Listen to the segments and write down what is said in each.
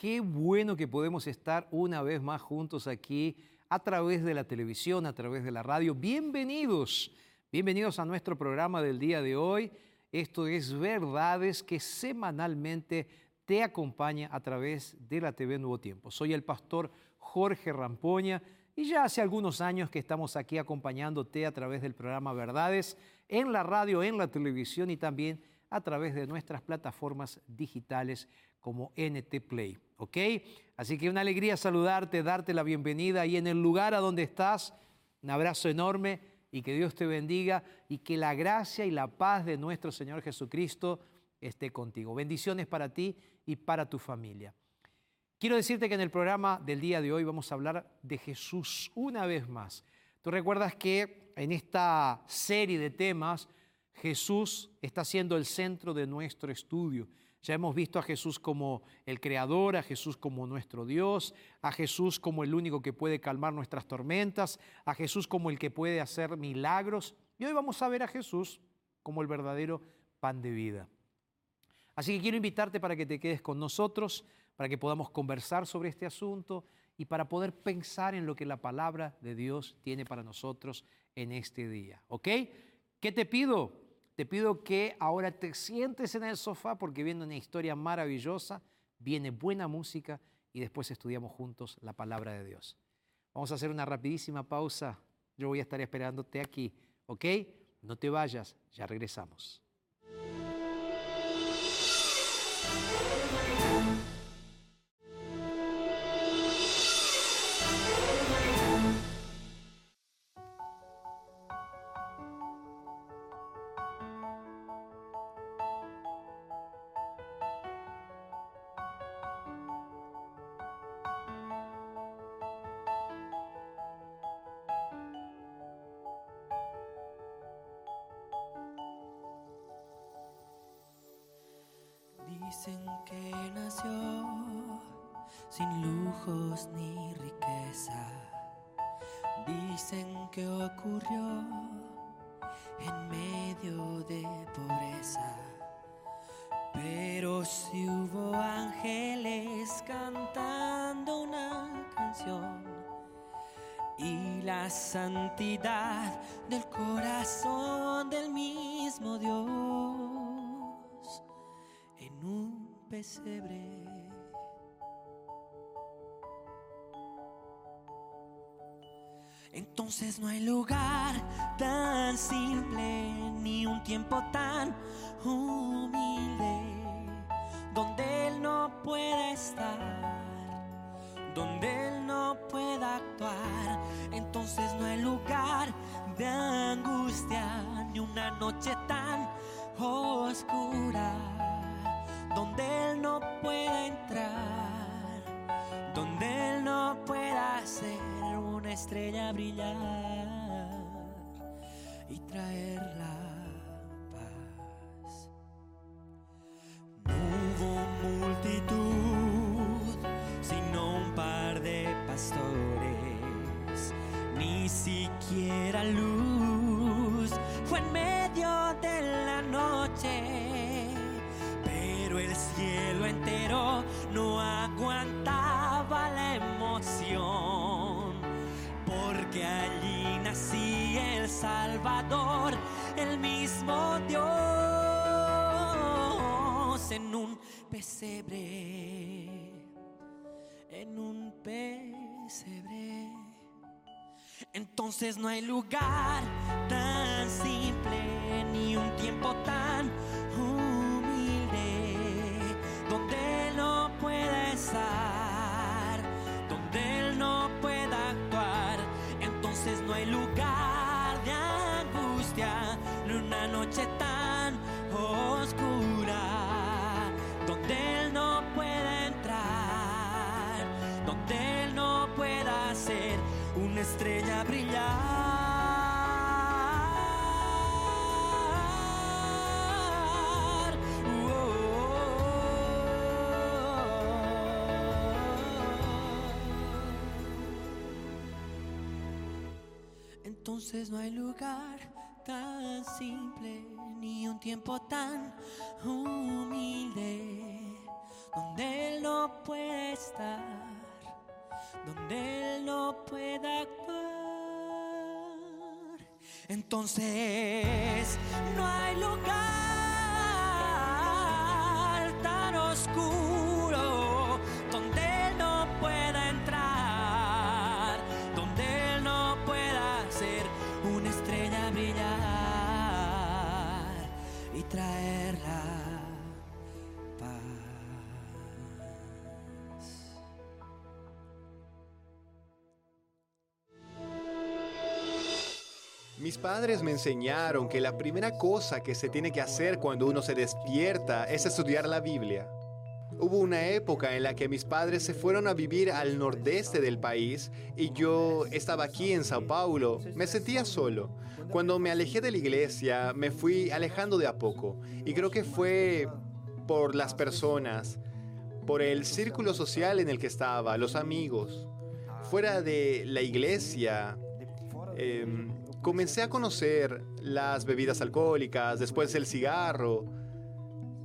Qué bueno que podemos estar una vez más juntos aquí a través de la televisión, a través de la radio. Bienvenidos, bienvenidos a nuestro programa del día de hoy. Esto es Verdades que semanalmente te acompaña a través de la TV Nuevo Tiempo. Soy el pastor Jorge Rampoña y ya hace algunos años que estamos aquí acompañándote a través del programa Verdades en la radio, en la televisión y también a través de nuestras plataformas digitales como NT Play. ¿Ok? Así que una alegría saludarte, darte la bienvenida y en el lugar a donde estás, un abrazo enorme y que Dios te bendiga y que la gracia y la paz de nuestro Señor Jesucristo esté contigo. Bendiciones para ti y para tu familia. Quiero decirte que en el programa del día de hoy vamos a hablar de Jesús una vez más. Tú recuerdas que en esta serie de temas Jesús está siendo el centro de nuestro estudio. Ya hemos visto a Jesús como el Creador, a Jesús como nuestro Dios, a Jesús como el único que puede calmar nuestras tormentas, a Jesús como el que puede hacer milagros. Y hoy vamos a ver a Jesús como el verdadero pan de vida. Así que quiero invitarte para que te quedes con nosotros, para que podamos conversar sobre este asunto y para poder pensar en lo que la palabra de Dios tiene para nosotros en este día. ¿Ok? ¿Qué te pido? Te pido que ahora te sientes en el sofá porque viene una historia maravillosa, viene buena música y después estudiamos juntos la palabra de Dios. Vamos a hacer una rapidísima pausa. Yo voy a estar esperándote aquí, ¿ok? No te vayas, ya regresamos. Entonces no hay lugar tan simple ni un tiempo tan humilde donde Él no pueda estar, donde Él no pueda actuar. Entonces no hay lugar de angustia ni una noche tan oscura donde Él no pueda entrar, donde Él no pueda hacer una estrella brillar y traer la paz. No hubo multitud, sino un par de pastores, ni siquiera luz fue en medio de la noche. Pero el cielo entero no aguantaba porque allí nacía el Salvador, el mismo Dios, en un pesebre, en un pesebre. Entonces no hay lugar tan simple ni un tiempo tan humilde donde no pueda estar, hay lugar de angustia ni una noche tan Entonces no hay lugar tan simple ni un tiempo tan humilde donde Él no puede estar donde Él no pueda actuar. Entonces no hay lugar tan oscuro padres me enseñaron que la primera cosa que se tiene que hacer cuando uno se despierta es estudiar la Biblia. Hubo una época en la que mis padres se fueron a vivir al nordeste del país y yo estaba aquí en Sao Paulo. Me sentía solo. Cuando me alejé de la iglesia, me fui alejando de a poco. Y creo que fue por las personas, por el círculo social en el que estaba, los amigos. Fuera de la iglesia, em, comencé a conocer las bebidas alcohólicas, después el cigarro,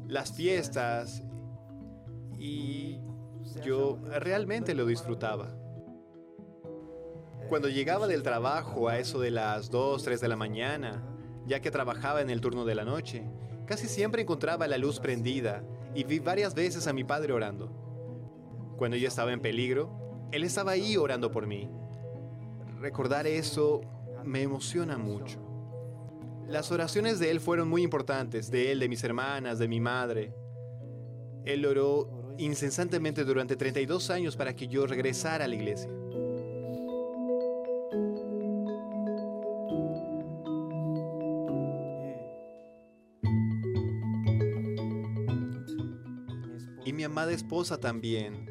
las fiestas, y yo realmente lo disfrutaba. Cuando llegaba del trabajo a eso de las 2, 3 de la mañana, ya que trabajaba en el turno de la noche, casi siempre encontraba la luz prendida y vi varias veces a mi padre orando. Cuando yo estaba en peligro, él estaba ahí orando por mí. Recordar eso me emociona mucho. Las oraciones de él fueron muy importantes, de él, de mis hermanas, de mi madre. Él oró incesantemente durante 32 años para que yo regresara a la iglesia. Y mi amada esposa también.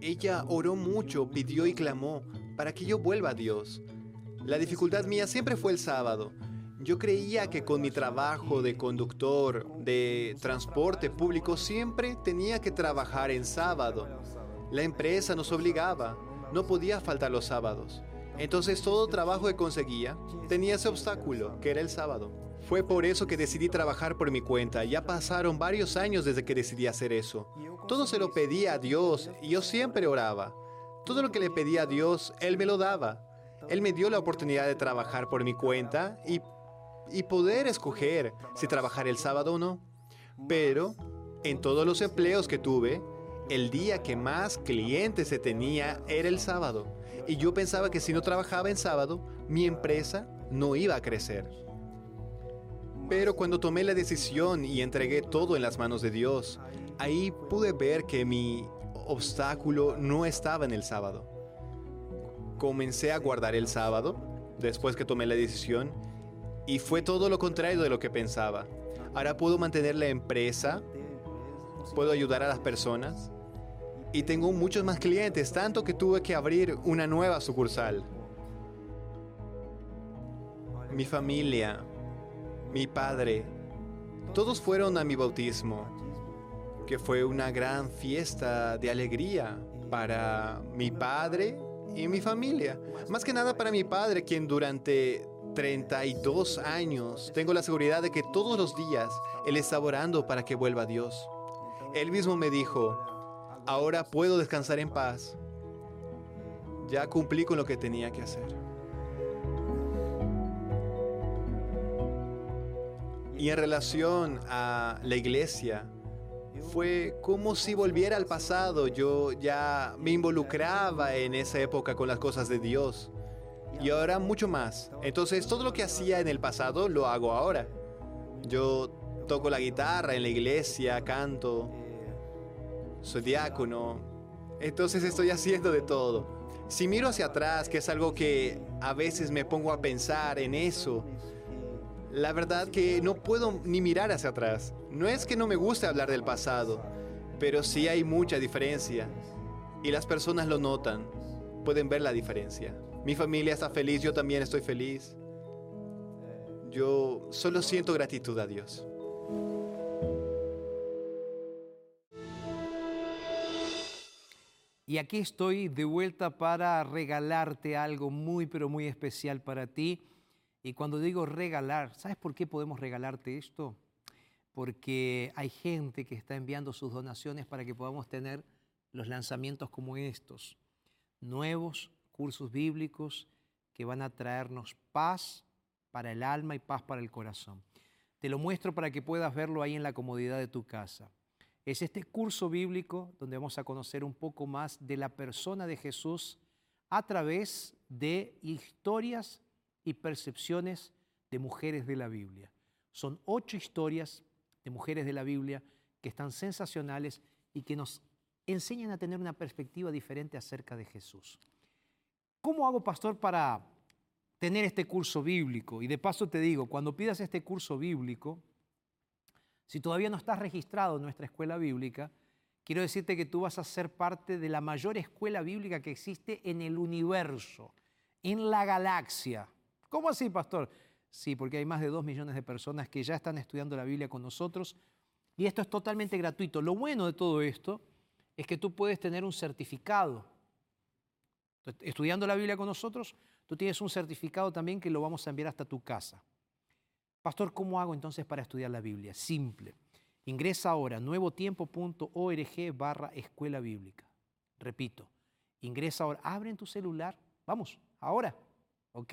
Ella oró mucho, pidió y clamó para que yo vuelva a Dios. La dificultad mía siempre fue el sábado. Yo creía que con mi trabajo de conductor de transporte público siempre tenía que trabajar en sábado. La empresa nos obligaba, no podía faltar los sábados. Entonces todo trabajo que conseguía tenía ese obstáculo, que era el sábado. Fue por eso que decidí trabajar por mi cuenta. Ya pasaron varios años desde que decidí hacer eso. Todo se lo pedía a Dios y yo siempre oraba. Todo lo que le pedía a Dios, Él me lo daba. Él me dio la oportunidad de trabajar por mi cuenta y, y poder escoger si trabajar el sábado o no. Pero en todos los empleos que tuve, el día que más clientes se tenía era el sábado. y yo pensaba que si no trabajaba en sábado, mi empresa no iba a crecer. Pero cuando tomé la decisión y entregué todo en las manos de Dios, ahí pude ver que mi obstáculo no estaba en el sábado. Comencé a guardar el sábado después que tomé la decisión y fue todo lo contrario de lo que pensaba. Ahora puedo mantener la empresa, puedo ayudar a las personas y tengo muchos más clientes, tanto que tuve que abrir una nueva sucursal. Mi familia, mi padre, todos fueron a mi bautismo, que fue una gran fiesta de alegría para mi padre y mi familia. Más que nada para mi padre, quien durante 32 años tengo la seguridad de que todos los días Él está orando para que vuelva a Dios. Él mismo me dijo, ahora puedo descansar en paz. Ya cumplí con lo que tenía que hacer. Y en relación a la iglesia, fue como si volviera al pasado. Yo ya me involucraba en esa época con las cosas de Dios. Y ahora mucho más. Entonces todo lo que hacía en el pasado lo hago ahora. Yo toco la guitarra en la iglesia, canto, soy diácono. Entonces estoy haciendo de todo. Si miro hacia atrás, que es algo que a veces me pongo a pensar en eso, la verdad que no puedo ni mirar hacia atrás. No es que no me guste hablar del pasado, pero sí hay mucha diferencia. Y las personas lo notan, pueden ver la diferencia. Mi familia está feliz, yo también estoy feliz. Yo solo siento gratitud a Dios. Y aquí estoy de vuelta para regalarte algo muy, pero muy especial para ti. Y cuando digo regalar, ¿sabes por qué podemos regalarte esto? Porque hay gente que está enviando sus donaciones para que podamos tener los lanzamientos como estos, nuevos cursos bíblicos que van a traernos paz para el alma y paz para el corazón. Te lo muestro para que puedas verlo ahí en la comodidad de tu casa. Es este curso bíblico donde vamos a conocer un poco más de la persona de Jesús a través de historias y percepciones de mujeres de la Biblia. Son ocho historias de mujeres de la Biblia que están sensacionales y que nos enseñan a tener una perspectiva diferente acerca de Jesús. ¿Cómo hago, pastor, para tener este curso bíblico? Y de paso te digo, cuando pidas este curso bíblico, si todavía no estás registrado en nuestra escuela bíblica, quiero decirte que tú vas a ser parte de la mayor escuela bíblica que existe en el universo, en la galaxia. ¿Cómo así, pastor? Sí, porque hay más de dos millones de personas que ya están estudiando la Biblia con nosotros y esto es totalmente gratuito. Lo bueno de todo esto es que tú puedes tener un certificado. Estudiando la Biblia con nosotros, tú tienes un certificado también que lo vamos a enviar hasta tu casa. Pastor, ¿cómo hago entonces para estudiar la Biblia? Simple. Ingresa ahora a nuevotiempo.org barra escuela bíblica. Repito, ingresa ahora, abre en tu celular, vamos, ahora, ¿ok?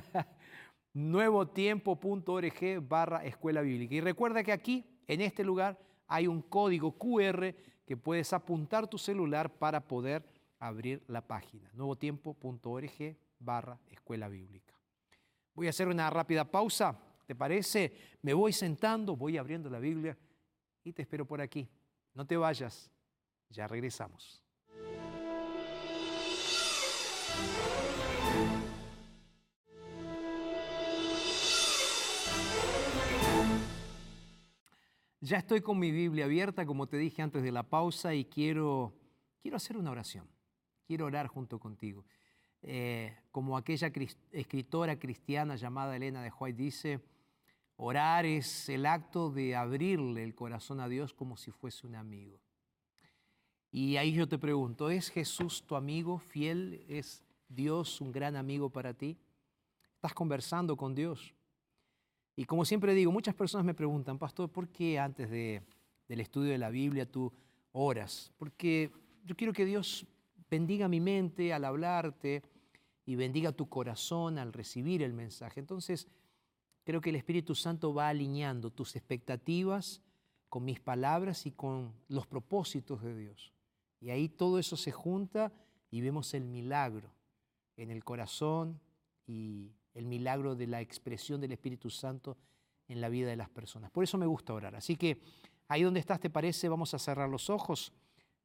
nuevotiempo.org barra escuela bíblica. Y recuerda que aquí, en este lugar, hay un código QR que puedes apuntar tu celular para poder abrir la página. nuevotiempo.org barra escuela bíblica. Voy a hacer una rápida pausa. ¿Te parece? Me voy sentando, voy abriendo la Biblia y te espero por aquí. No te vayas, ya regresamos. Ya estoy con mi Biblia abierta, como te dije antes de la pausa, y quiero, quiero hacer una oración. Quiero orar junto contigo. Eh, como aquella escritora cristiana llamada Elena de White dice, orar es el acto de abrirle el corazón a Dios como si fuese un amigo. Y ahí yo te pregunto, ¿es Jesús tu amigo fiel? ¿Es Dios un gran amigo para ti? ¿Estás conversando con Dios? Y como siempre digo, muchas personas me preguntan, pastor, ¿por qué antes de, del estudio de la Biblia tú oras? Porque yo quiero que Dios bendiga mi mente al hablarte y bendiga tu corazón al recibir el mensaje. Entonces, creo que el Espíritu Santo va alineando tus expectativas con mis palabras y con los propósitos de Dios. Y ahí todo eso se junta y vemos el milagro en el corazón y el milagro de la expresión del Espíritu Santo en la vida de las personas. Por eso me gusta orar. Así que ahí donde estás, ¿te parece? Vamos a cerrar los ojos.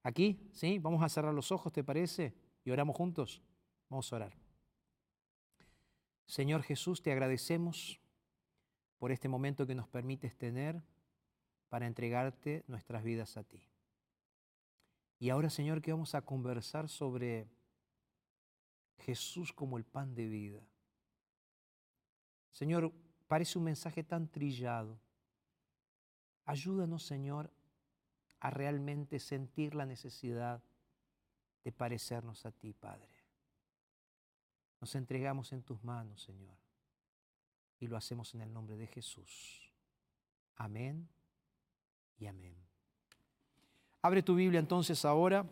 Aquí, ¿sí? Vamos a cerrar los ojos, ¿te parece? Y oramos juntos. Vamos a orar. Señor Jesús, te agradecemos por este momento que nos permites tener para entregarte nuestras vidas a ti. Y ahora, Señor, que vamos a conversar sobre Jesús como el pan de vida. Señor, parece un mensaje tan trillado. Ayúdanos, Señor, a realmente sentir la necesidad de parecernos a ti, Padre. Nos entregamos en tus manos, Señor, y lo hacemos en el nombre de Jesús. Amén y amén. Abre tu Biblia entonces ahora,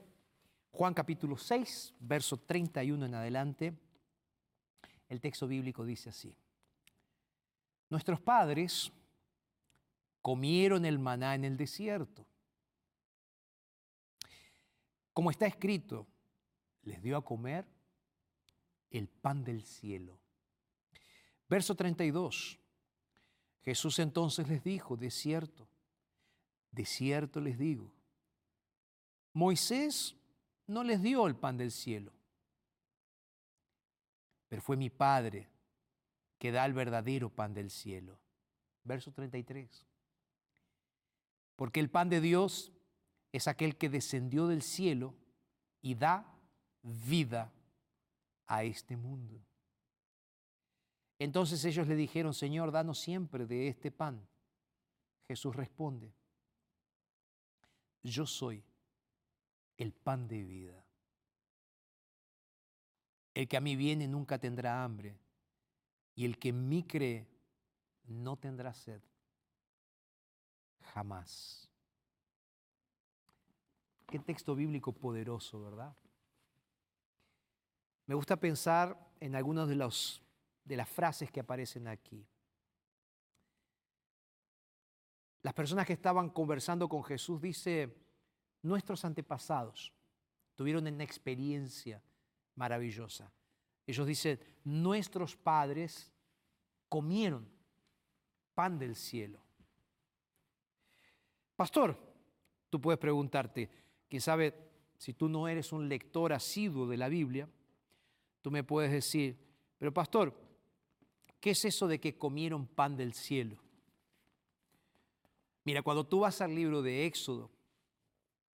Juan capítulo 6, verso 31 en adelante. El texto bíblico dice así. Nuestros padres comieron el maná en el desierto. Como está escrito, les dio a comer el pan del cielo. Verso 32. Jesús entonces les dijo, de cierto, de cierto les digo, Moisés no les dio el pan del cielo, pero fue mi Padre que da el verdadero pan del cielo. Verso 33. Porque el pan de Dios es aquel que descendió del cielo y da vida a este mundo. Entonces ellos le dijeron, Señor, danos siempre de este pan. Jesús responde, yo soy el pan de vida. El que a mí viene nunca tendrá hambre, y el que en mí cree no tendrá sed. Jamás. Qué texto bíblico poderoso, ¿verdad? Me gusta pensar en algunas de, de las frases que aparecen aquí. Las personas que estaban conversando con Jesús dice, nuestros antepasados tuvieron una experiencia maravillosa. Ellos dicen, nuestros padres comieron pan del cielo. Pastor, tú puedes preguntarte, quién sabe, si tú no eres un lector asiduo de la Biblia, tú me puedes decir, pero pastor, ¿qué es eso de que comieron pan del cielo? Mira, cuando tú vas al libro de Éxodo,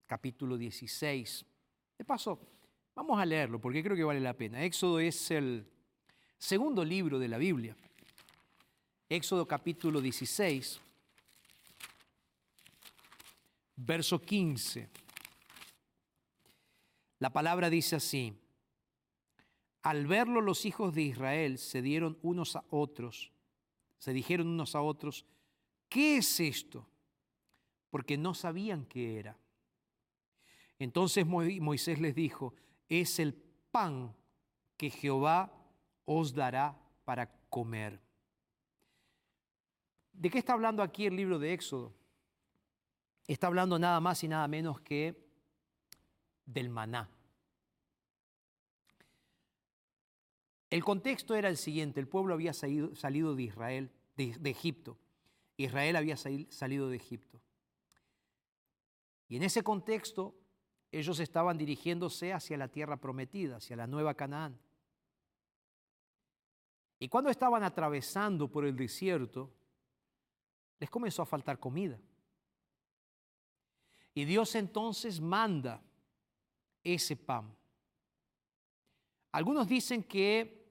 capítulo 16, de paso, vamos a leerlo porque creo que vale la pena. Éxodo es el segundo libro de la Biblia. Éxodo capítulo 16, verso 15. La palabra dice así, al verlo los hijos de Israel se dieron unos a otros, se dijeron unos a otros, ¿qué es esto? Porque no sabían qué era. Entonces Moisés les dijo, es el pan que Jehová os dará para comer. ¿De qué está hablando aquí el libro de Éxodo? Está hablando nada más y nada menos que del maná. El contexto era el siguiente, el pueblo había salido, de Israel, de, Egipto. Israel había salido de Egipto. Y en ese contexto ellos estaban dirigiéndose hacia la tierra prometida, hacia la nueva Canaán. Y cuando estaban atravesando por el desierto, les comenzó a faltar comida. Y Dios entonces manda ese pan. Algunos dicen que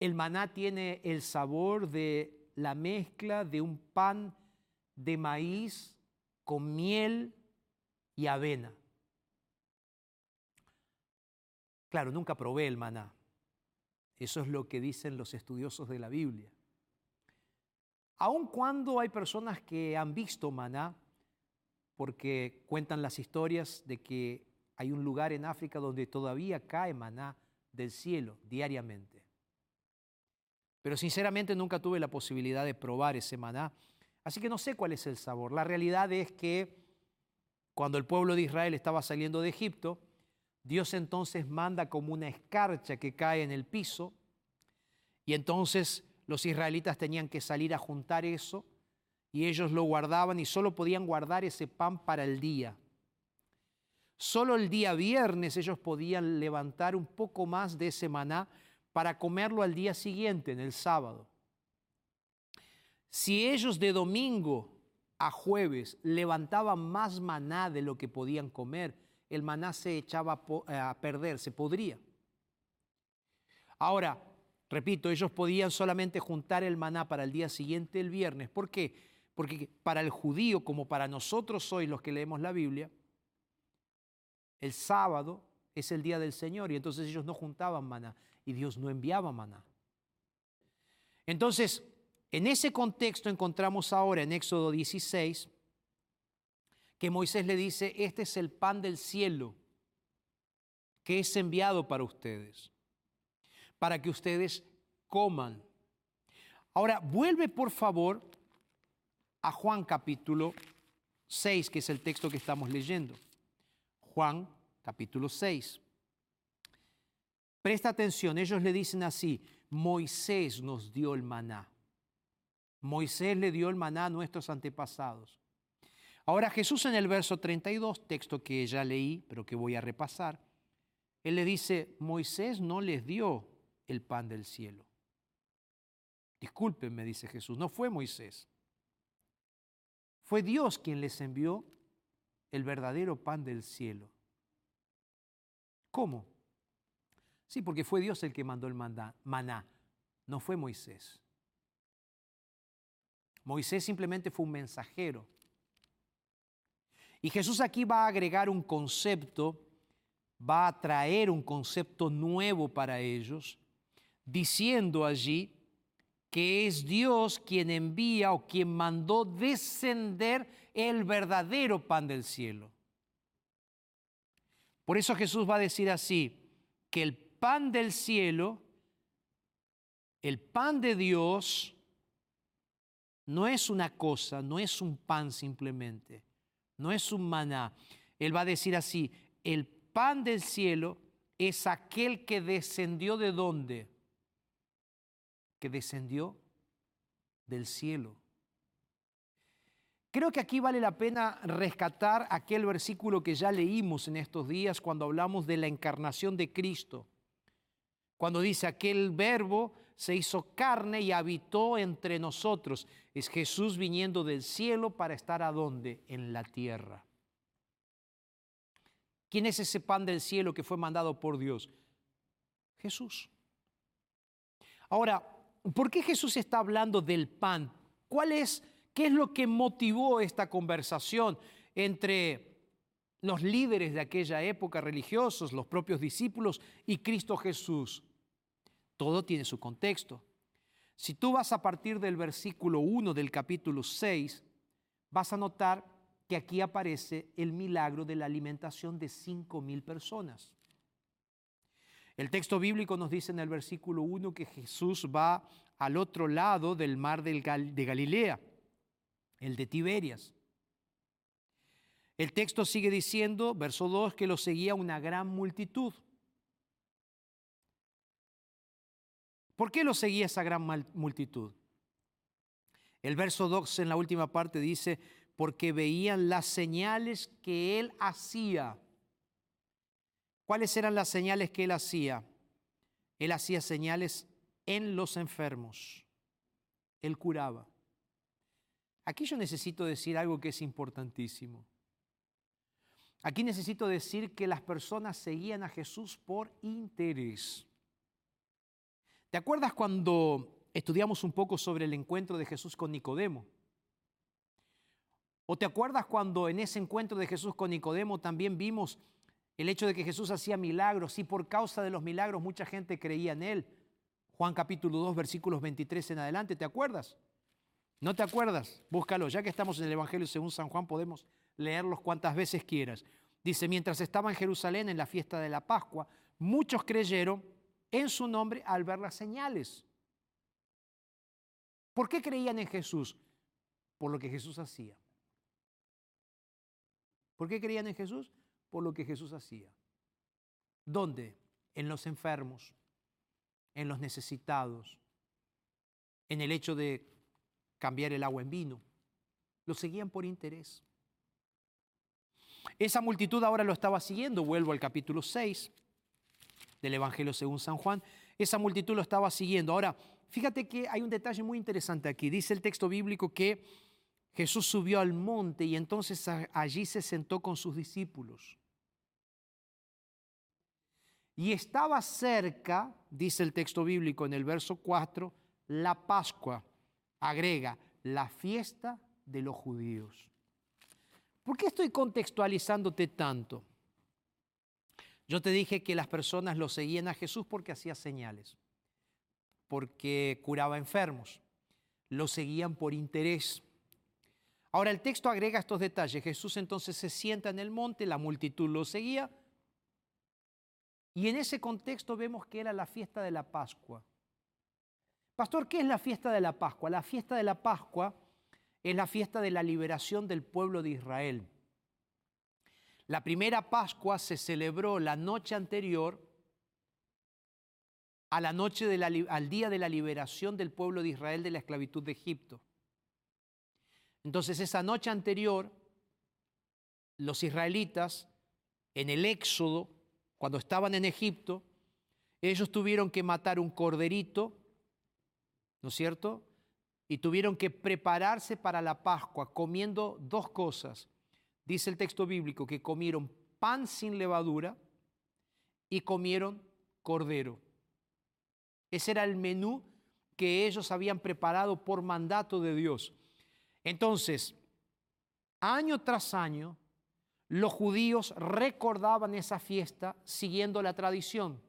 el maná tiene el sabor de la mezcla de un pan de maíz con miel y avena. Claro, nunca probé el maná. Eso es lo que dicen los estudiosos de la Biblia. Aun cuando hay personas que han visto maná, porque cuentan las historias de que hay un lugar en África donde todavía cae maná del cielo diariamente. Pero sinceramente nunca tuve la posibilidad de probar ese maná, así que no sé cuál es el sabor. La realidad es que cuando el pueblo de Israel estaba saliendo de Egipto, Dios entonces manda como una escarcha que cae en el piso y entonces los israelitas tenían que salir a juntar eso y ellos lo guardaban y solo podían guardar ese pan para el día. Solo el día viernes ellos podían levantar un poco más de ese maná para comerlo al día siguiente, en el sábado. Si ellos de domingo a jueves levantaban más maná de lo que podían comer, el maná se echaba eh, a perder, se podría. Ahora, repito, ellos podían solamente juntar el maná para el día siguiente, el viernes. ¿Por qué? Porque para el judío, como para nosotros hoy los que leemos la Biblia, el sábado es el día del Señor y entonces ellos no juntaban maná y Dios no enviaba maná. Entonces, en ese contexto encontramos ahora en Éxodo 16 que Moisés le dice, este es el pan del cielo que es enviado para ustedes, para que ustedes coman. Ahora, vuelve por favor a Juan capítulo 6, que es el texto que estamos leyendo. Juan capítulo 6. Presta atención, ellos le dicen así, Moisés nos dio el maná. Moisés le dio el maná a nuestros antepasados. Ahora Jesús en el verso 32, texto que ya leí, pero que voy a repasar, él le dice, Moisés no les dio el pan del cielo. Discúlpenme, dice Jesús, no fue Moisés. Fue Dios quien les envió el verdadero pan del cielo. ¿Cómo? Sí, porque fue Dios el que mandó el maná, no fue Moisés. Moisés simplemente fue un mensajero. Y Jesús aquí va a agregar un concepto, va a traer un concepto nuevo para ellos, diciendo allí que es Dios quien envía o quien mandó descender el verdadero pan del cielo. Por eso Jesús va a decir así, que el pan del cielo, el pan de Dios, no es una cosa, no es un pan simplemente, no es un maná. Él va a decir así, el pan del cielo es aquel que descendió de dónde? Que descendió del cielo. Creo que aquí vale la pena rescatar aquel versículo que ya leímos en estos días cuando hablamos de la encarnación de Cristo. Cuando dice aquel verbo se hizo carne y habitó entre nosotros. Es Jesús viniendo del cielo para estar a dónde? En la tierra. ¿Quién es ese pan del cielo que fue mandado por Dios? Jesús. Ahora, ¿por qué Jesús está hablando del pan? ¿Cuál es ¿Qué es lo que motivó esta conversación entre los líderes de aquella época religiosos, los propios discípulos y Cristo Jesús? Todo tiene su contexto. Si tú vas a partir del versículo 1 del capítulo 6, vas a notar que aquí aparece el milagro de la alimentación de cinco mil personas. El texto bíblico nos dice en el versículo 1 que Jesús va al otro lado del mar de Galilea el de Tiberias. El texto sigue diciendo, verso 2, que lo seguía una gran multitud. ¿Por qué lo seguía esa gran multitud? El verso 2 en la última parte dice, porque veían las señales que él hacía. ¿Cuáles eran las señales que él hacía? Él hacía señales en los enfermos. Él curaba. Aquí yo necesito decir algo que es importantísimo. Aquí necesito decir que las personas seguían a Jesús por interés. ¿Te acuerdas cuando estudiamos un poco sobre el encuentro de Jesús con Nicodemo? ¿O te acuerdas cuando en ese encuentro de Jesús con Nicodemo también vimos el hecho de que Jesús hacía milagros y por causa de los milagros mucha gente creía en él? Juan capítulo 2 versículos 23 en adelante, ¿te acuerdas? ¿No te acuerdas? Búscalo. Ya que estamos en el Evangelio según San Juan, podemos leerlos cuantas veces quieras. Dice, mientras estaba en Jerusalén en la fiesta de la Pascua, muchos creyeron en su nombre al ver las señales. ¿Por qué creían en Jesús? Por lo que Jesús hacía. ¿Por qué creían en Jesús? Por lo que Jesús hacía. ¿Dónde? En los enfermos, en los necesitados, en el hecho de cambiar el agua en vino. Lo seguían por interés. Esa multitud ahora lo estaba siguiendo. Vuelvo al capítulo 6 del Evangelio según San Juan. Esa multitud lo estaba siguiendo. Ahora, fíjate que hay un detalle muy interesante aquí. Dice el texto bíblico que Jesús subió al monte y entonces allí se sentó con sus discípulos. Y estaba cerca, dice el texto bíblico en el verso 4, la Pascua. Agrega, la fiesta de los judíos. ¿Por qué estoy contextualizándote tanto? Yo te dije que las personas lo seguían a Jesús porque hacía señales, porque curaba enfermos, lo seguían por interés. Ahora el texto agrega estos detalles. Jesús entonces se sienta en el monte, la multitud lo seguía, y en ese contexto vemos que era la fiesta de la Pascua. Pastor, ¿qué es la fiesta de la Pascua? La fiesta de la Pascua es la fiesta de la liberación del pueblo de Israel. La primera Pascua se celebró la noche anterior a la noche al día de la liberación del pueblo de Israel de la esclavitud de Egipto. Entonces esa noche anterior, los israelitas en el Éxodo, cuando estaban en Egipto, ellos tuvieron que matar un corderito, ¿no es cierto? y tuvieron que prepararse para la Pascua comiendo dos cosas. Dice el texto bíblico que comieron pan sin levadura y comieron cordero. Ese era el menú que ellos habían preparado por mandato de Dios. Entonces, año tras año, los judíos recordaban esa fiesta siguiendo la tradición,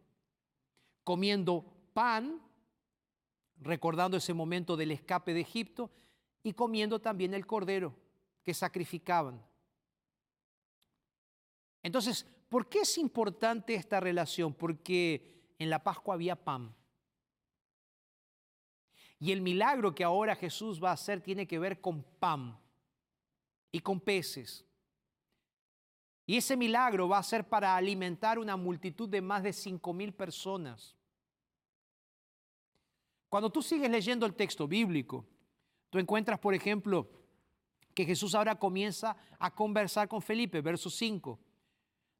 comiendo pan recordando ese momento del escape de Egipto y comiendo también el cordero que sacrificaban. Entonces, ¿por qué es importante esta relación? Porque en la Pascua había pan. Y el milagro que ahora Jesús va a hacer tiene que ver con pan y con peces. Y ese milagro va a ser para alimentar una multitud de más de cinco mil personas. Cuando tú sigues leyendo el texto bíblico, tú encuentras, por ejemplo, que Jesús ahora comienza a conversar con Felipe, verso 5.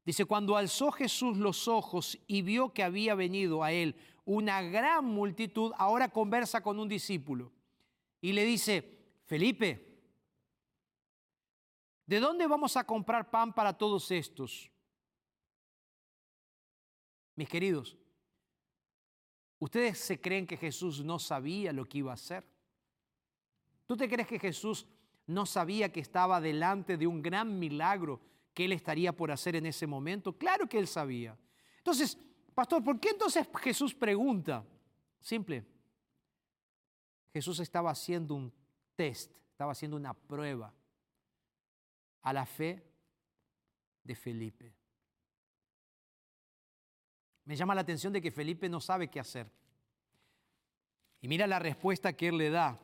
Dice, cuando alzó Jesús los ojos y vio que había venido a él una gran multitud, ahora conversa con un discípulo y le dice, Felipe, ¿de dónde vamos a comprar pan para todos estos? Mis queridos, ¿Ustedes se creen que Jesús no sabía lo que iba a hacer? ¿Tú te crees que Jesús no sabía que estaba delante de un gran milagro que él estaría por hacer en ese momento? Claro que él sabía. Entonces, pastor, ¿por qué entonces Jesús pregunta? Simple. Jesús estaba haciendo un test, estaba haciendo una prueba a la fe de Felipe. Me llama la atención de que Felipe no sabe qué hacer. Y mira la respuesta que él le da.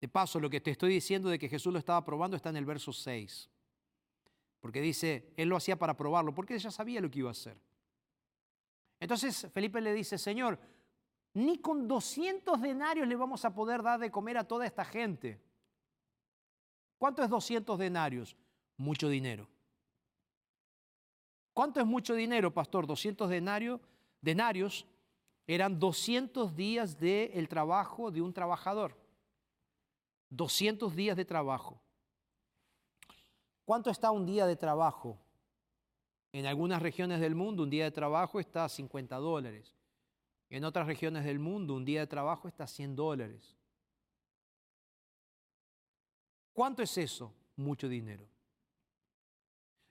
De paso, lo que te estoy diciendo de que Jesús lo estaba probando está en el verso 6. Porque dice, él lo hacía para probarlo, porque él ya sabía lo que iba a hacer. Entonces Felipe le dice, Señor, ni con 200 denarios le vamos a poder dar de comer a toda esta gente. ¿Cuánto es 200 denarios? Mucho dinero. ¿Cuánto es mucho dinero, pastor? 200 denarios, denarios eran 200 días del trabajo de un trabajador. 200 días de trabajo. ¿Cuánto está un día de trabajo? En algunas regiones del mundo un día de trabajo está a 50 dólares. En otras regiones del mundo un día de trabajo está a 100 dólares. ¿Cuánto es eso? Mucho dinero.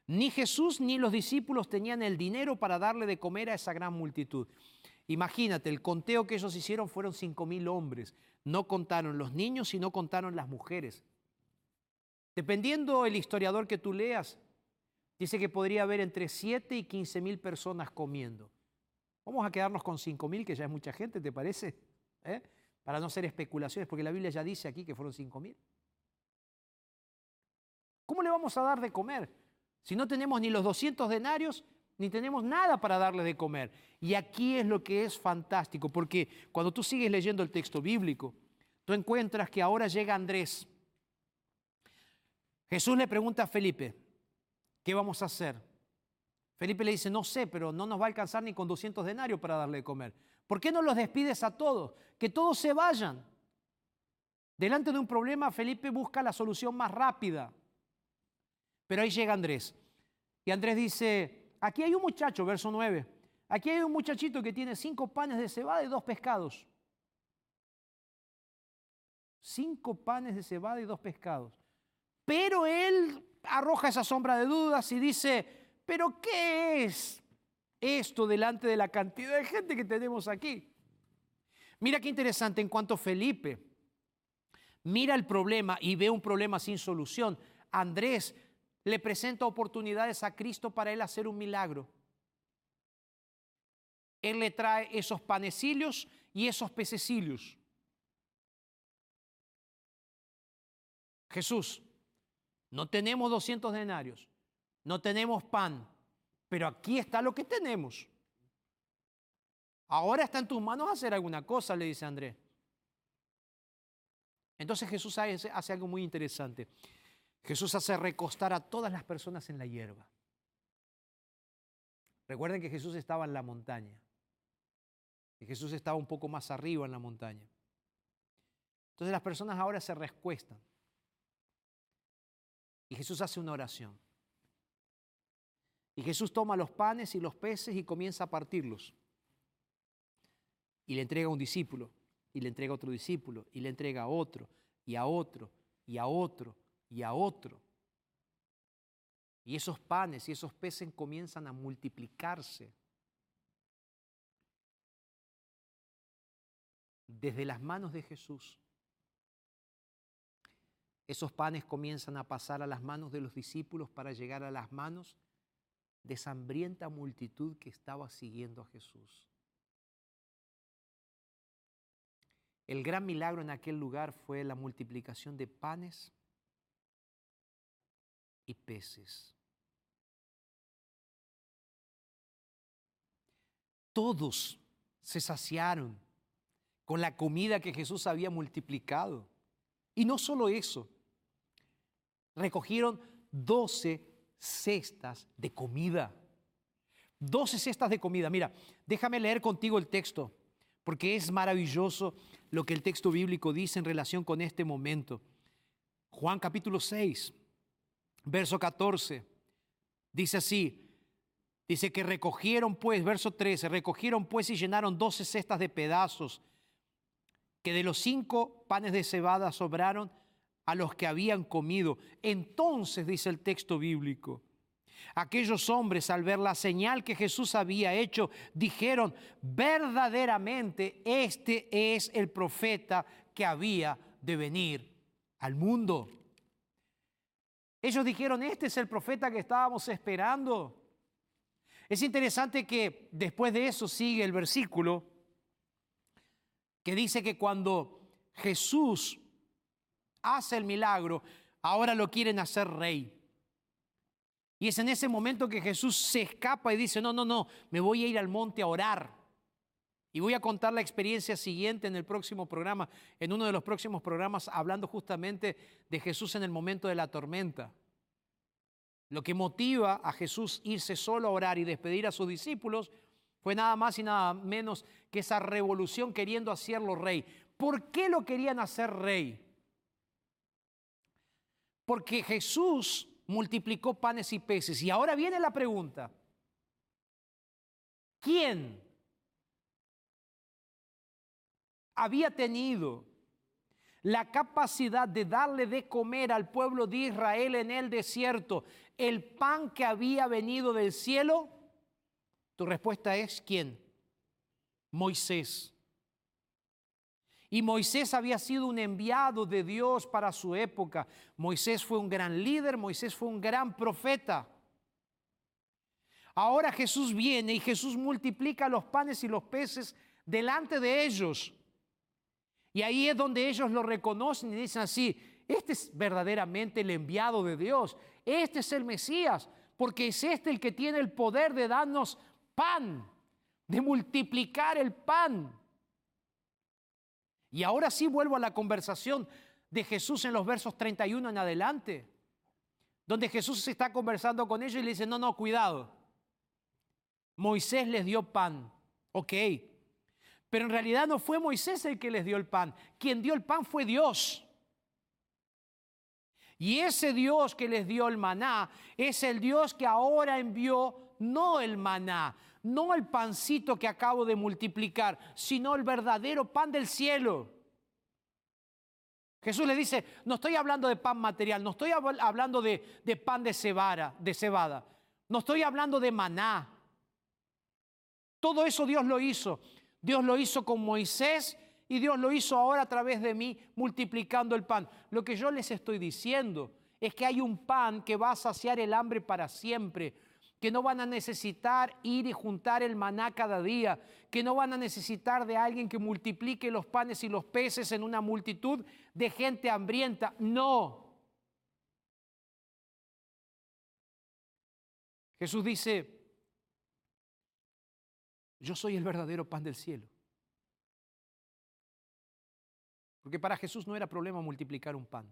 Ni Jesús ni los discípulos tenían el dinero para darle de comer a esa gran multitud. Imagínate, el conteo que ellos hicieron fueron cinco mil hombres. No contaron los niños y no contaron las mujeres. Dependiendo el historiador que tú leas, dice que podría haber entre 7 y 15 mil personas comiendo. Vamos a quedarnos con cinco mil, que ya es mucha gente, ¿te parece? ¿Eh? Para no hacer especulaciones, porque la Biblia ya dice aquí que fueron cinco mil. ¿Cómo le vamos a dar de comer? Si no tenemos ni los 200 denarios, ni tenemos nada para darles de comer. Y aquí es lo que es fantástico, porque cuando tú sigues leyendo el texto bíblico, tú encuentras que ahora llega Andrés. Jesús le pregunta a Felipe, ¿qué vamos a hacer? Felipe le dice, no sé, pero no nos va a alcanzar ni con 200 denarios para darle de comer. ¿Por qué no los despides a todos? Que todos se vayan. Delante de un problema, Felipe busca la solución más rápida. Pero ahí llega Andrés. Y Andrés dice, aquí hay un muchacho, verso 9, aquí hay un muchachito que tiene cinco panes de cebada y dos pescados. Cinco panes de cebada y dos pescados. Pero él arroja esa sombra de dudas y dice, pero ¿qué es esto delante de la cantidad de gente que tenemos aquí? Mira qué interesante en cuanto Felipe mira el problema y ve un problema sin solución. Andrés le presenta oportunidades a Cristo para él hacer un milagro. Él le trae esos panecillos y esos pececillos. Jesús, no tenemos 200 denarios, no tenemos pan, pero aquí está lo que tenemos. Ahora está en tus manos hacer alguna cosa, le dice Andrés. Entonces Jesús hace, algo muy interesante. Jesús hace recostar a todas las personas en la hierba. Recuerden que Jesús estaba en la montaña. Y Jesús estaba un poco más arriba en la montaña. Entonces las personas ahora se recuestan. Y Jesús hace una oración. Y Jesús toma los panes y los peces y comienza a partirlos. Y le entrega a un discípulo, y le entrega a otro discípulo, y le entrega a otro, y a otro, y a otro, y a otro. Y esos panes y esos peces comienzan a multiplicarse. Desde las manos de Jesús, esos panes comienzan a pasar a las manos de los discípulos para llegar a las manos de esa hambrienta multitud que estaba siguiendo a Jesús. El gran milagro en aquel lugar fue la multiplicación de panes y peces. Todos se saciaron con la comida que Jesús había multiplicado. Y no solo eso, recogieron doce cestas de comida. Doce cestas de comida. Mira, déjame leer contigo el texto, porque es maravilloso lo que el texto bíblico dice en relación con este momento. Juan capítulo 6, verso 14. Dice así, dice que recogieron pues, verso 13, recogieron pues y llenaron doce cestas de pedazos, que de los cinco panes de cebada sobraron a los que habían comido. Entonces, dice el texto bíblico, aquellos hombres al ver la señal que Jesús había hecho, dijeron, verdaderamente este es el profeta que había de venir al mundo. Ellos dijeron, este es el profeta que estábamos esperando. Es interesante que después de eso sigue el versículo que dice que cuando Jesús hace el milagro, ahora lo quieren hacer rey. Y es en ese momento que Jesús se escapa y dice, no, no, no, me voy a ir al monte a orar. Y voy a contar la experiencia siguiente en el próximo programa, en uno de los próximos programas, hablando justamente de Jesús en el momento de la tormenta. Lo que motiva a Jesús irse solo a orar y despedir a sus discípulos fue nada más y nada menos que esa revolución queriendo hacerlo rey. ¿Por qué lo querían hacer rey? Porque Jesús multiplicó panes y peces. Y ahora viene la pregunta. ¿Quién había tenido la capacidad de darle de comer al pueblo de Israel en el desierto el pan que había venido del cielo? Tu respuesta es ¿quién? Moisés. Y Moisés había sido un enviado de Dios para su época. Moisés fue un gran líder, Moisés fue un gran profeta. Ahora Jesús viene y Jesús multiplica los panes y los peces delante de ellos. Y ahí es donde ellos lo reconocen y dicen así, este es verdaderamente el enviado de Dios, este es el Mesías. porque es este el que tiene el poder de darnos pan, de multiplicar el pan. Y ahora sí vuelvo a la conversación de Jesús en los versos 31 en adelante, donde Jesús se está conversando con ellos y le dice, no, no, cuidado. Moisés les dio pan, ok, pero en realidad no fue Moisés el que les dio el pan, quien dio el pan fue Dios. Y ese Dios que les dio el maná es el Dios que ahora envió no el maná, no el pancito que acabo de multiplicar, sino el verdadero pan del cielo. Jesús le dice, no estoy hablando de pan material, no estoy hablando de, pan de cebada, no estoy hablando de maná. Todo eso Dios lo hizo. Dios lo hizo con Moisés y Dios lo hizo ahora a través de mí multiplicando el pan. Lo que yo les estoy diciendo es que hay un pan que va a saciar el hambre para siempre, que no van a necesitar ir y juntar el maná cada día, que no van a necesitar de alguien que multiplique los panes y los peces en una multitud de gente hambrienta. No. Jesús dice, yo soy el verdadero pan del cielo. Porque para Jesús no era problema multiplicar un pan.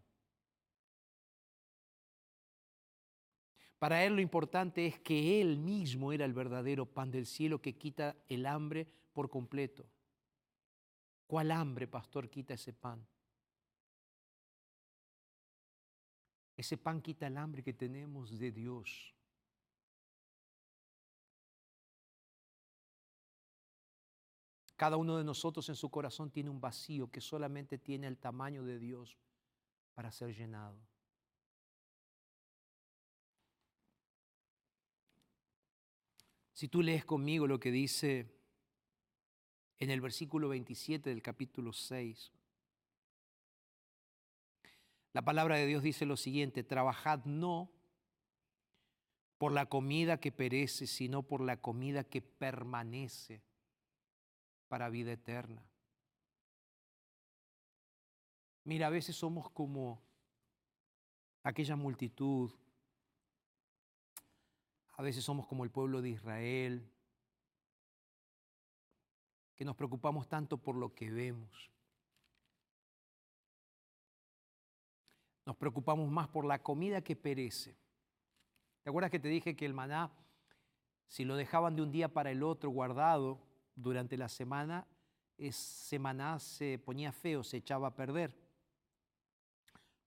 Para él lo importante es que él mismo era el verdadero pan del cielo que quita el hambre por completo. ¿Cuál hambre, pastor, quita ese pan? Ese pan quita el hambre que tenemos de Dios. Cada uno de nosotros en su corazón tiene un vacío que solamente tiene el tamaño de Dios para ser llenado. Si tú lees conmigo lo que dice en el versículo 27 del capítulo 6, la palabra de Dios dice lo siguiente, trabajad no por la comida que perece, sino por la comida que permanece para vida eterna. Mira, a veces somos como aquella multitud, a veces somos como el pueblo de Israel, que nos preocupamos tanto por lo que vemos. Nos preocupamos más por la comida que perece. ¿Te acuerdas que te dije que el maná, si lo dejaban de un día para el otro guardado, durante la semana, ese maná se ponía feo, se echaba a perder.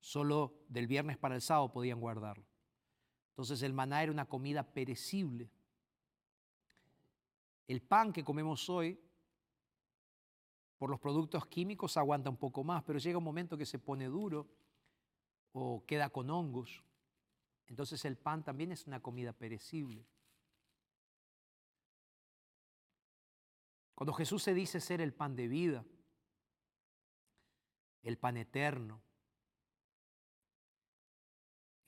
Solo del viernes para el sábado podían guardarlo. Entonces el maná era una comida perecible. El pan que comemos hoy, por los productos químicos, aguanta un poco más, pero llega un momento que se pone duro o queda con hongos. Entonces el pan también es una comida perecible. Cuando Jesús se dice ser el pan de vida, el pan eterno,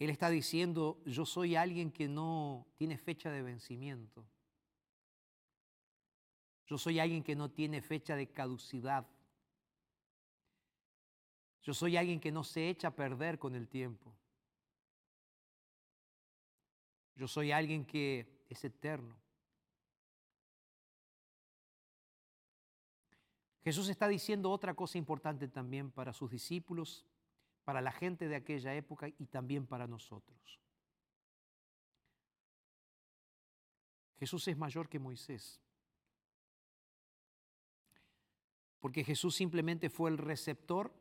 Él está diciendo, yo soy alguien que no tiene fecha de vencimiento. Yo soy alguien que no tiene fecha de caducidad. Yo soy alguien que no se echa a perder con el tiempo. Yo soy alguien que es eterno. Jesús está diciendo otra cosa importante también para sus discípulos, para la gente de aquella época y también para nosotros. Jesús es mayor que Moisés. Porque Jesús simplemente fue el receptor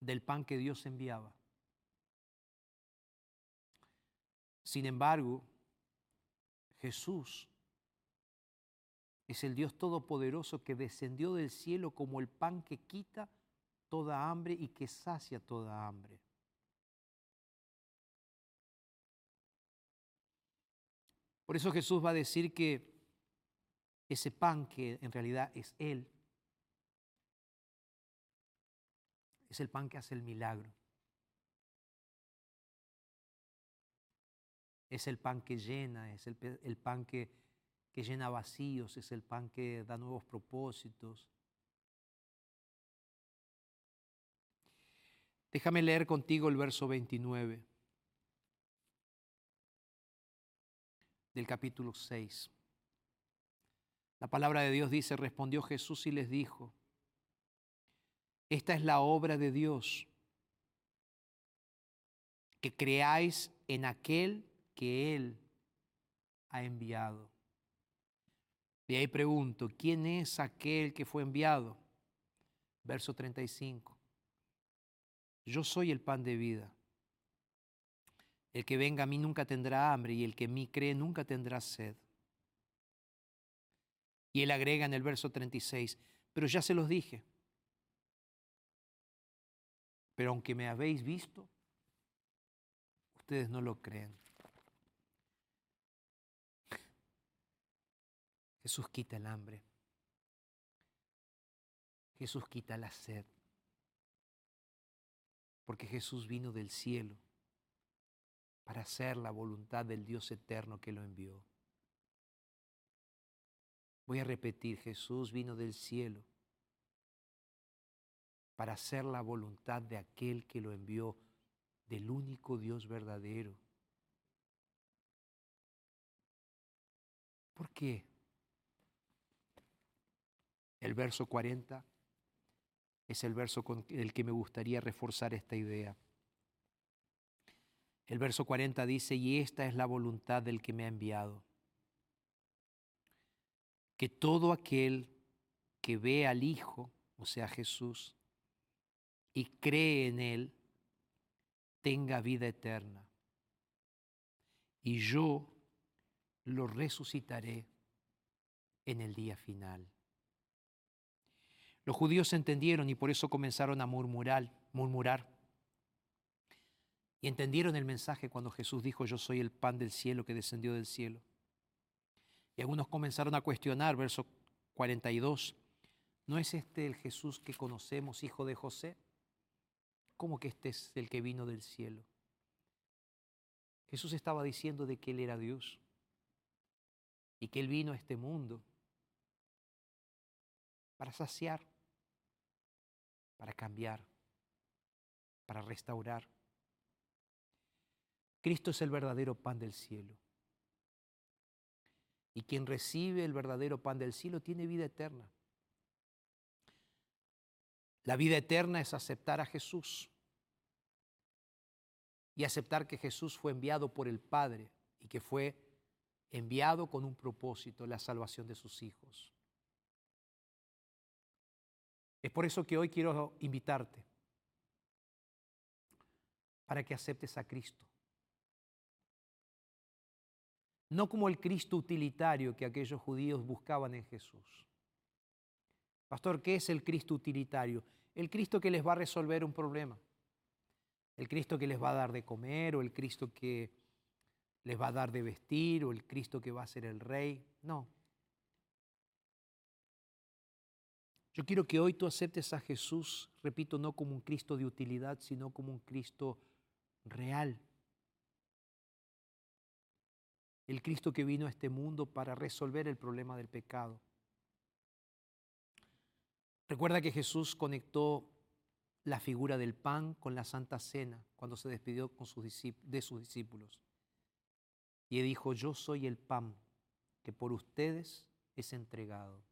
del pan que Dios enviaba. Sin embargo, Jesús es el Dios Todopoderoso que descendió del cielo como el pan que quita toda hambre y que sacia toda hambre. Por eso Jesús va a decir que ese pan que en realidad es Él, es el pan que hace el milagro. Es el pan que llena, es el, pan que que llena vacíos, es el pan que da nuevos propósitos. Déjame leer contigo el verso 29. del capítulo 6. La palabra de Dios dice, respondió Jesús y les dijo, esta es la obra de Dios, que creáis en aquel que Él ha enviado. Y ahí pregunto, ¿quién es aquel que fue enviado? Verso 35. Yo soy el pan de vida. El que venga a mí nunca tendrá hambre y el que en mí cree nunca tendrá sed. Y él agrega en el verso 36, pero ya se los dije. Pero aunque me habéis visto, ustedes no lo creen. Jesús quita el hambre. Jesús quita la sed. Porque Jesús vino del cielo para hacer la voluntad del Dios eterno que lo envió. Voy a repetir, Jesús vino del cielo para hacer la voluntad de aquel que lo envió, del único Dios verdadero. ¿Por qué? El verso 40 es el verso con el que me gustaría reforzar esta idea. El verso 40 dice, y esta es la voluntad del que me ha enviado, que todo aquel que ve al Hijo, o sea Jesús, y cree en Él, tenga vida eterna. Y yo lo resucitaré en el día final. Los judíos entendieron y por eso comenzaron a murmurar, murmurar. Y entendieron el mensaje cuando Jesús dijo, yo soy el pan del cielo que descendió del cielo. Y algunos comenzaron a cuestionar, verso 42, ¿no es este el Jesús que conocemos, hijo de José? ¿Cómo que este es el que vino del cielo? Jesús estaba diciendo de que Él era Dios y que Él vino a este mundo para saciar, para cambiar, para restaurar. Cristo es el verdadero pan del cielo. Y quien recibe el verdadero pan del cielo tiene vida eterna. La vida eterna es aceptar a Jesús y aceptar que Jesús fue enviado por el Padre y que fue enviado con un propósito, la salvación de sus hijos. Es por eso que hoy quiero invitarte para que aceptes a Cristo. No como el Cristo utilitario que aquellos judíos buscaban en Jesús. Pastor, ¿qué es el Cristo utilitario? El Cristo que les va a resolver un problema. El Cristo que les va a dar de comer o el Cristo que les va a dar de vestir o el Cristo que va a ser el rey. No. Yo quiero que hoy tú aceptes a Jesús, repito, no como un Cristo de utilidad, sino como un Cristo real. El Cristo que vino a este mundo para resolver el problema del pecado. Recuerda que Jesús conectó la figura del pan con la Santa Cena cuando se despidió con sus de sus discípulos. Y dijo, yo soy el pan que por ustedes es entregado.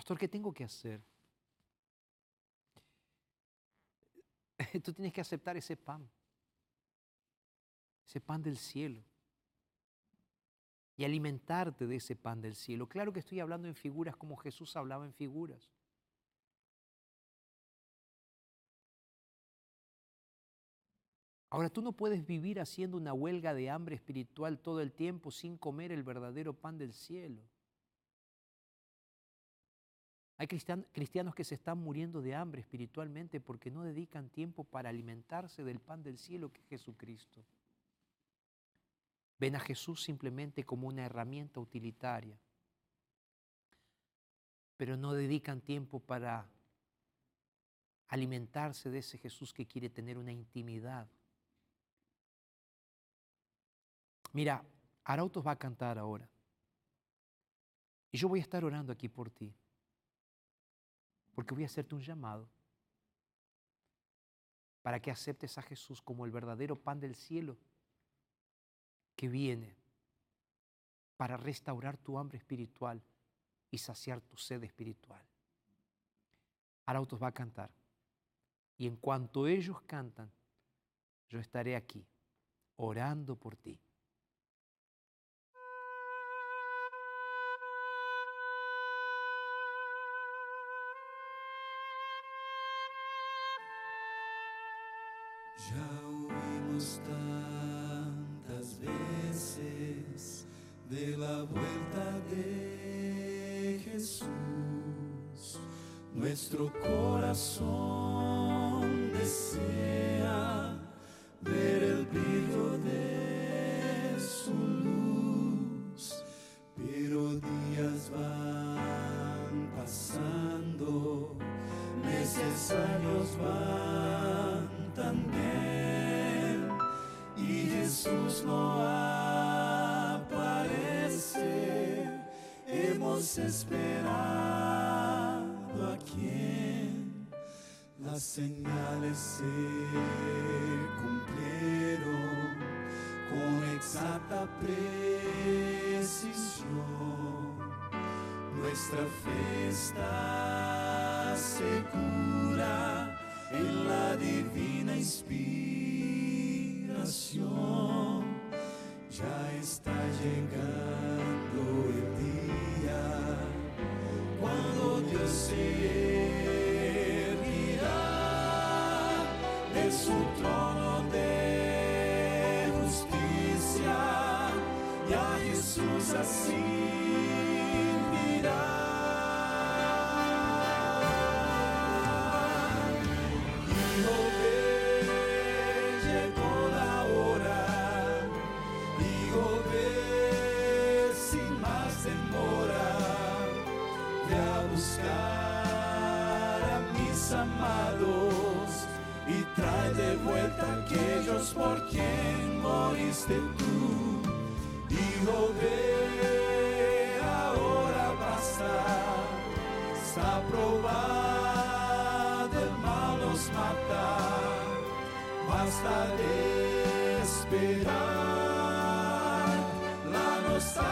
Pastor, ¿qué tengo que hacer? Tú tienes que aceptar ese pan, ese pan del cielo y alimentarte de ese pan del cielo. Claro que estoy hablando en figuras como Jesús hablaba en figuras. Ahora tú no puedes vivir haciendo una huelga de hambre espiritual todo el tiempo sin comer el verdadero pan del cielo. Hay cristianos que se están muriendo de hambre espiritualmente porque no dedican tiempo para alimentarse del pan del cielo que es Jesucristo. Ven a Jesús simplemente como una herramienta utilitaria, pero no dedican tiempo para alimentarse de ese Jesús que quiere tener una intimidad. Mira, Arautos va a cantar ahora. Y yo voy a estar orando aquí por ti. Porque voy a hacerte un llamado para que aceptes a Jesús como el verdadero pan del cielo que viene para restaurar tu hambre espiritual y saciar tu sed espiritual. Arautos va a cantar. Y en cuanto ellos cantan, yo estaré aquí orando por ti. Ya oímos tantas veces de la vuelta de Jesús. Nuestro corazón desea Hemos esperado a quien las señales se cumplieron con exacta precisión. Nuestra fe está segura en la divina inspiración. Ya está llegando su trono de justicia y a Jesús así dirá. Hijo ve, llegó la hora. Hijo ve, sin más demora. Ve a buscar a mis amados por quien moriste tú. Hijo ve, ahora basta. Está probado el mal nos mata. Basta de esperar. La nostalgia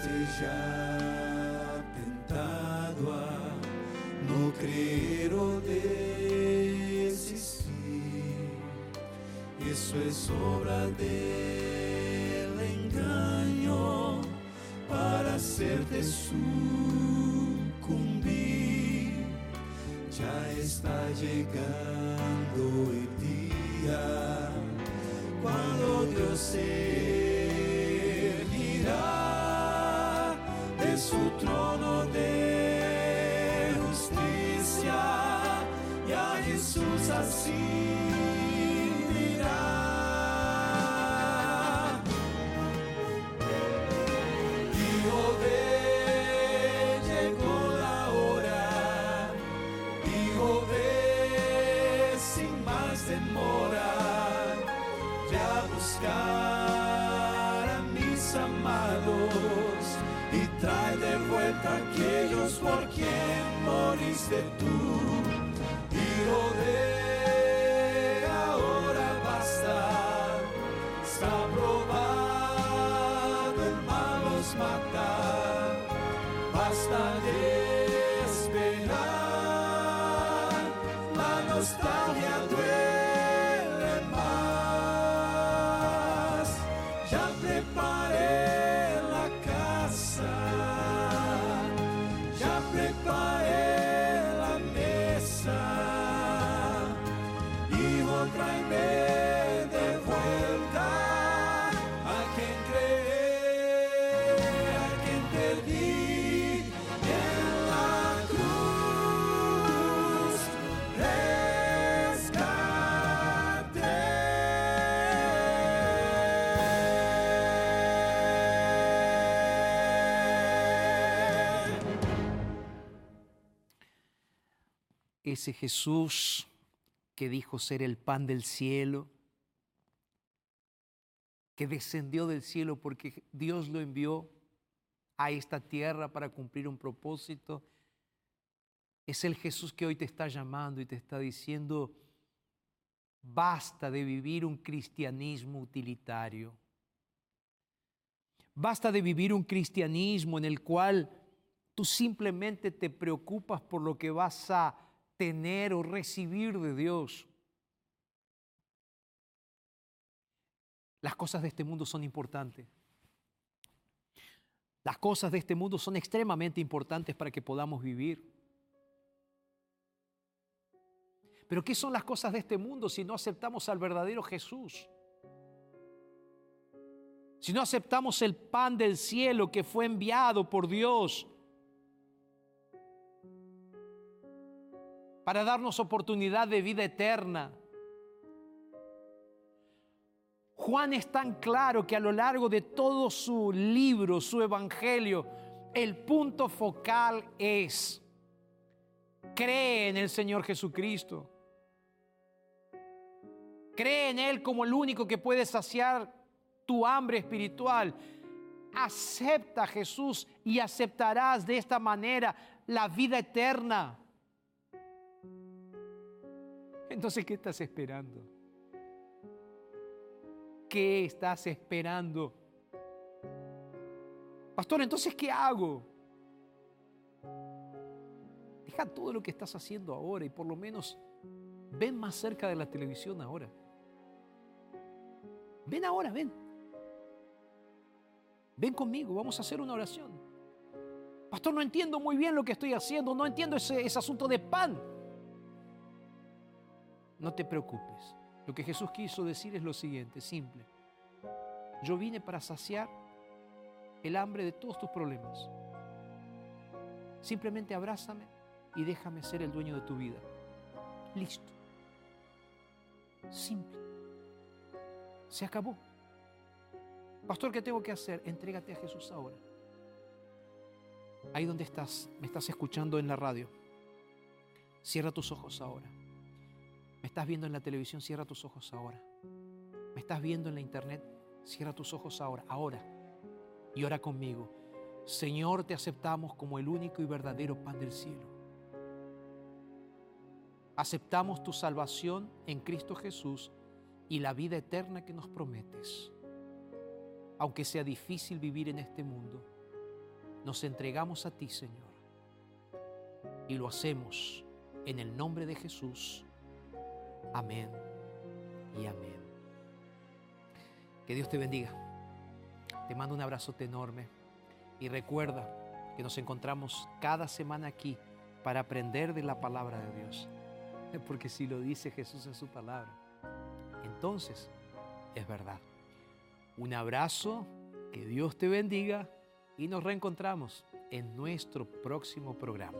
fuiste ya tentado a no creer o desistir, eso es obra del engaño para hacerte sucumbir. Ya está llegando el día cuando Dios se erguirá de su trono de justicia y a Jesús así dirá. Ese Jesús que dijo ser el pan del cielo, que descendió del cielo porque Dios lo envió a esta tierra para cumplir un propósito. Es el Jesús que hoy te está llamando y te está diciendo, basta de vivir un cristianismo utilitario. Basta de vivir un cristianismo en el cual tú simplemente te preocupas por lo que vas a tener o recibir de Dios. Las cosas de este mundo son importantes. Las cosas de este mundo son extremadamente importantes para que podamos vivir. Pero ¿qué son las cosas de este mundo si no aceptamos al verdadero Jesús? Si no aceptamos el pan del cielo que fue enviado por Dios para darnos oportunidad de vida eterna. Juan es tan claro que a lo largo de todo su libro, su evangelio, el punto focal es, cree en el Señor Jesucristo. Cree en Él como el único que puede saciar tu hambre espiritual. Acepta a Jesús y aceptarás de esta manera la vida eterna. Entonces, ¿qué estás esperando? ¿Qué estás esperando? Pastor, entonces, ¿qué hago? Deja todo lo que estás haciendo ahora y por lo menos ven más cerca de la televisión ahora. Ven ahora, ven. Ven conmigo, vamos a hacer una oración. Pastor, no entiendo muy bien lo que estoy haciendo, no entiendo ese, asunto de pan. No te preocupes. Lo que Jesús quiso decir es lo siguiente, simple. Yo vine para saciar el hambre de todos tus problemas. Simplemente abrázame y déjame ser el dueño de tu vida. Listo. Simple. Se acabó. Pastor, ¿qué tengo que hacer? Entrégate a Jesús ahora. Ahí donde estás, me estás escuchando en la radio. Cierra tus ojos ahora. Me estás viendo en la televisión, cierra tus ojos ahora. Me estás viendo en la internet, cierra tus ojos ahora, ahora. Y ora conmigo. Señor, te aceptamos como el único y verdadero pan del cielo. Aceptamos tu salvación en Cristo Jesús y la vida eterna que nos prometes. Aunque sea difícil vivir en este mundo, nos entregamos a ti, Señor. Y lo hacemos en el nombre de Jesús. Amén y amén. Que Dios te bendiga. Te mando un abrazote enorme y recuerda que nos encontramos cada semana aquí para aprender de la palabra de Dios. Porque si lo dice Jesús en su palabra, entonces es verdad. Un abrazo, que Dios te bendiga y nos reencontramos en nuestro próximo programa.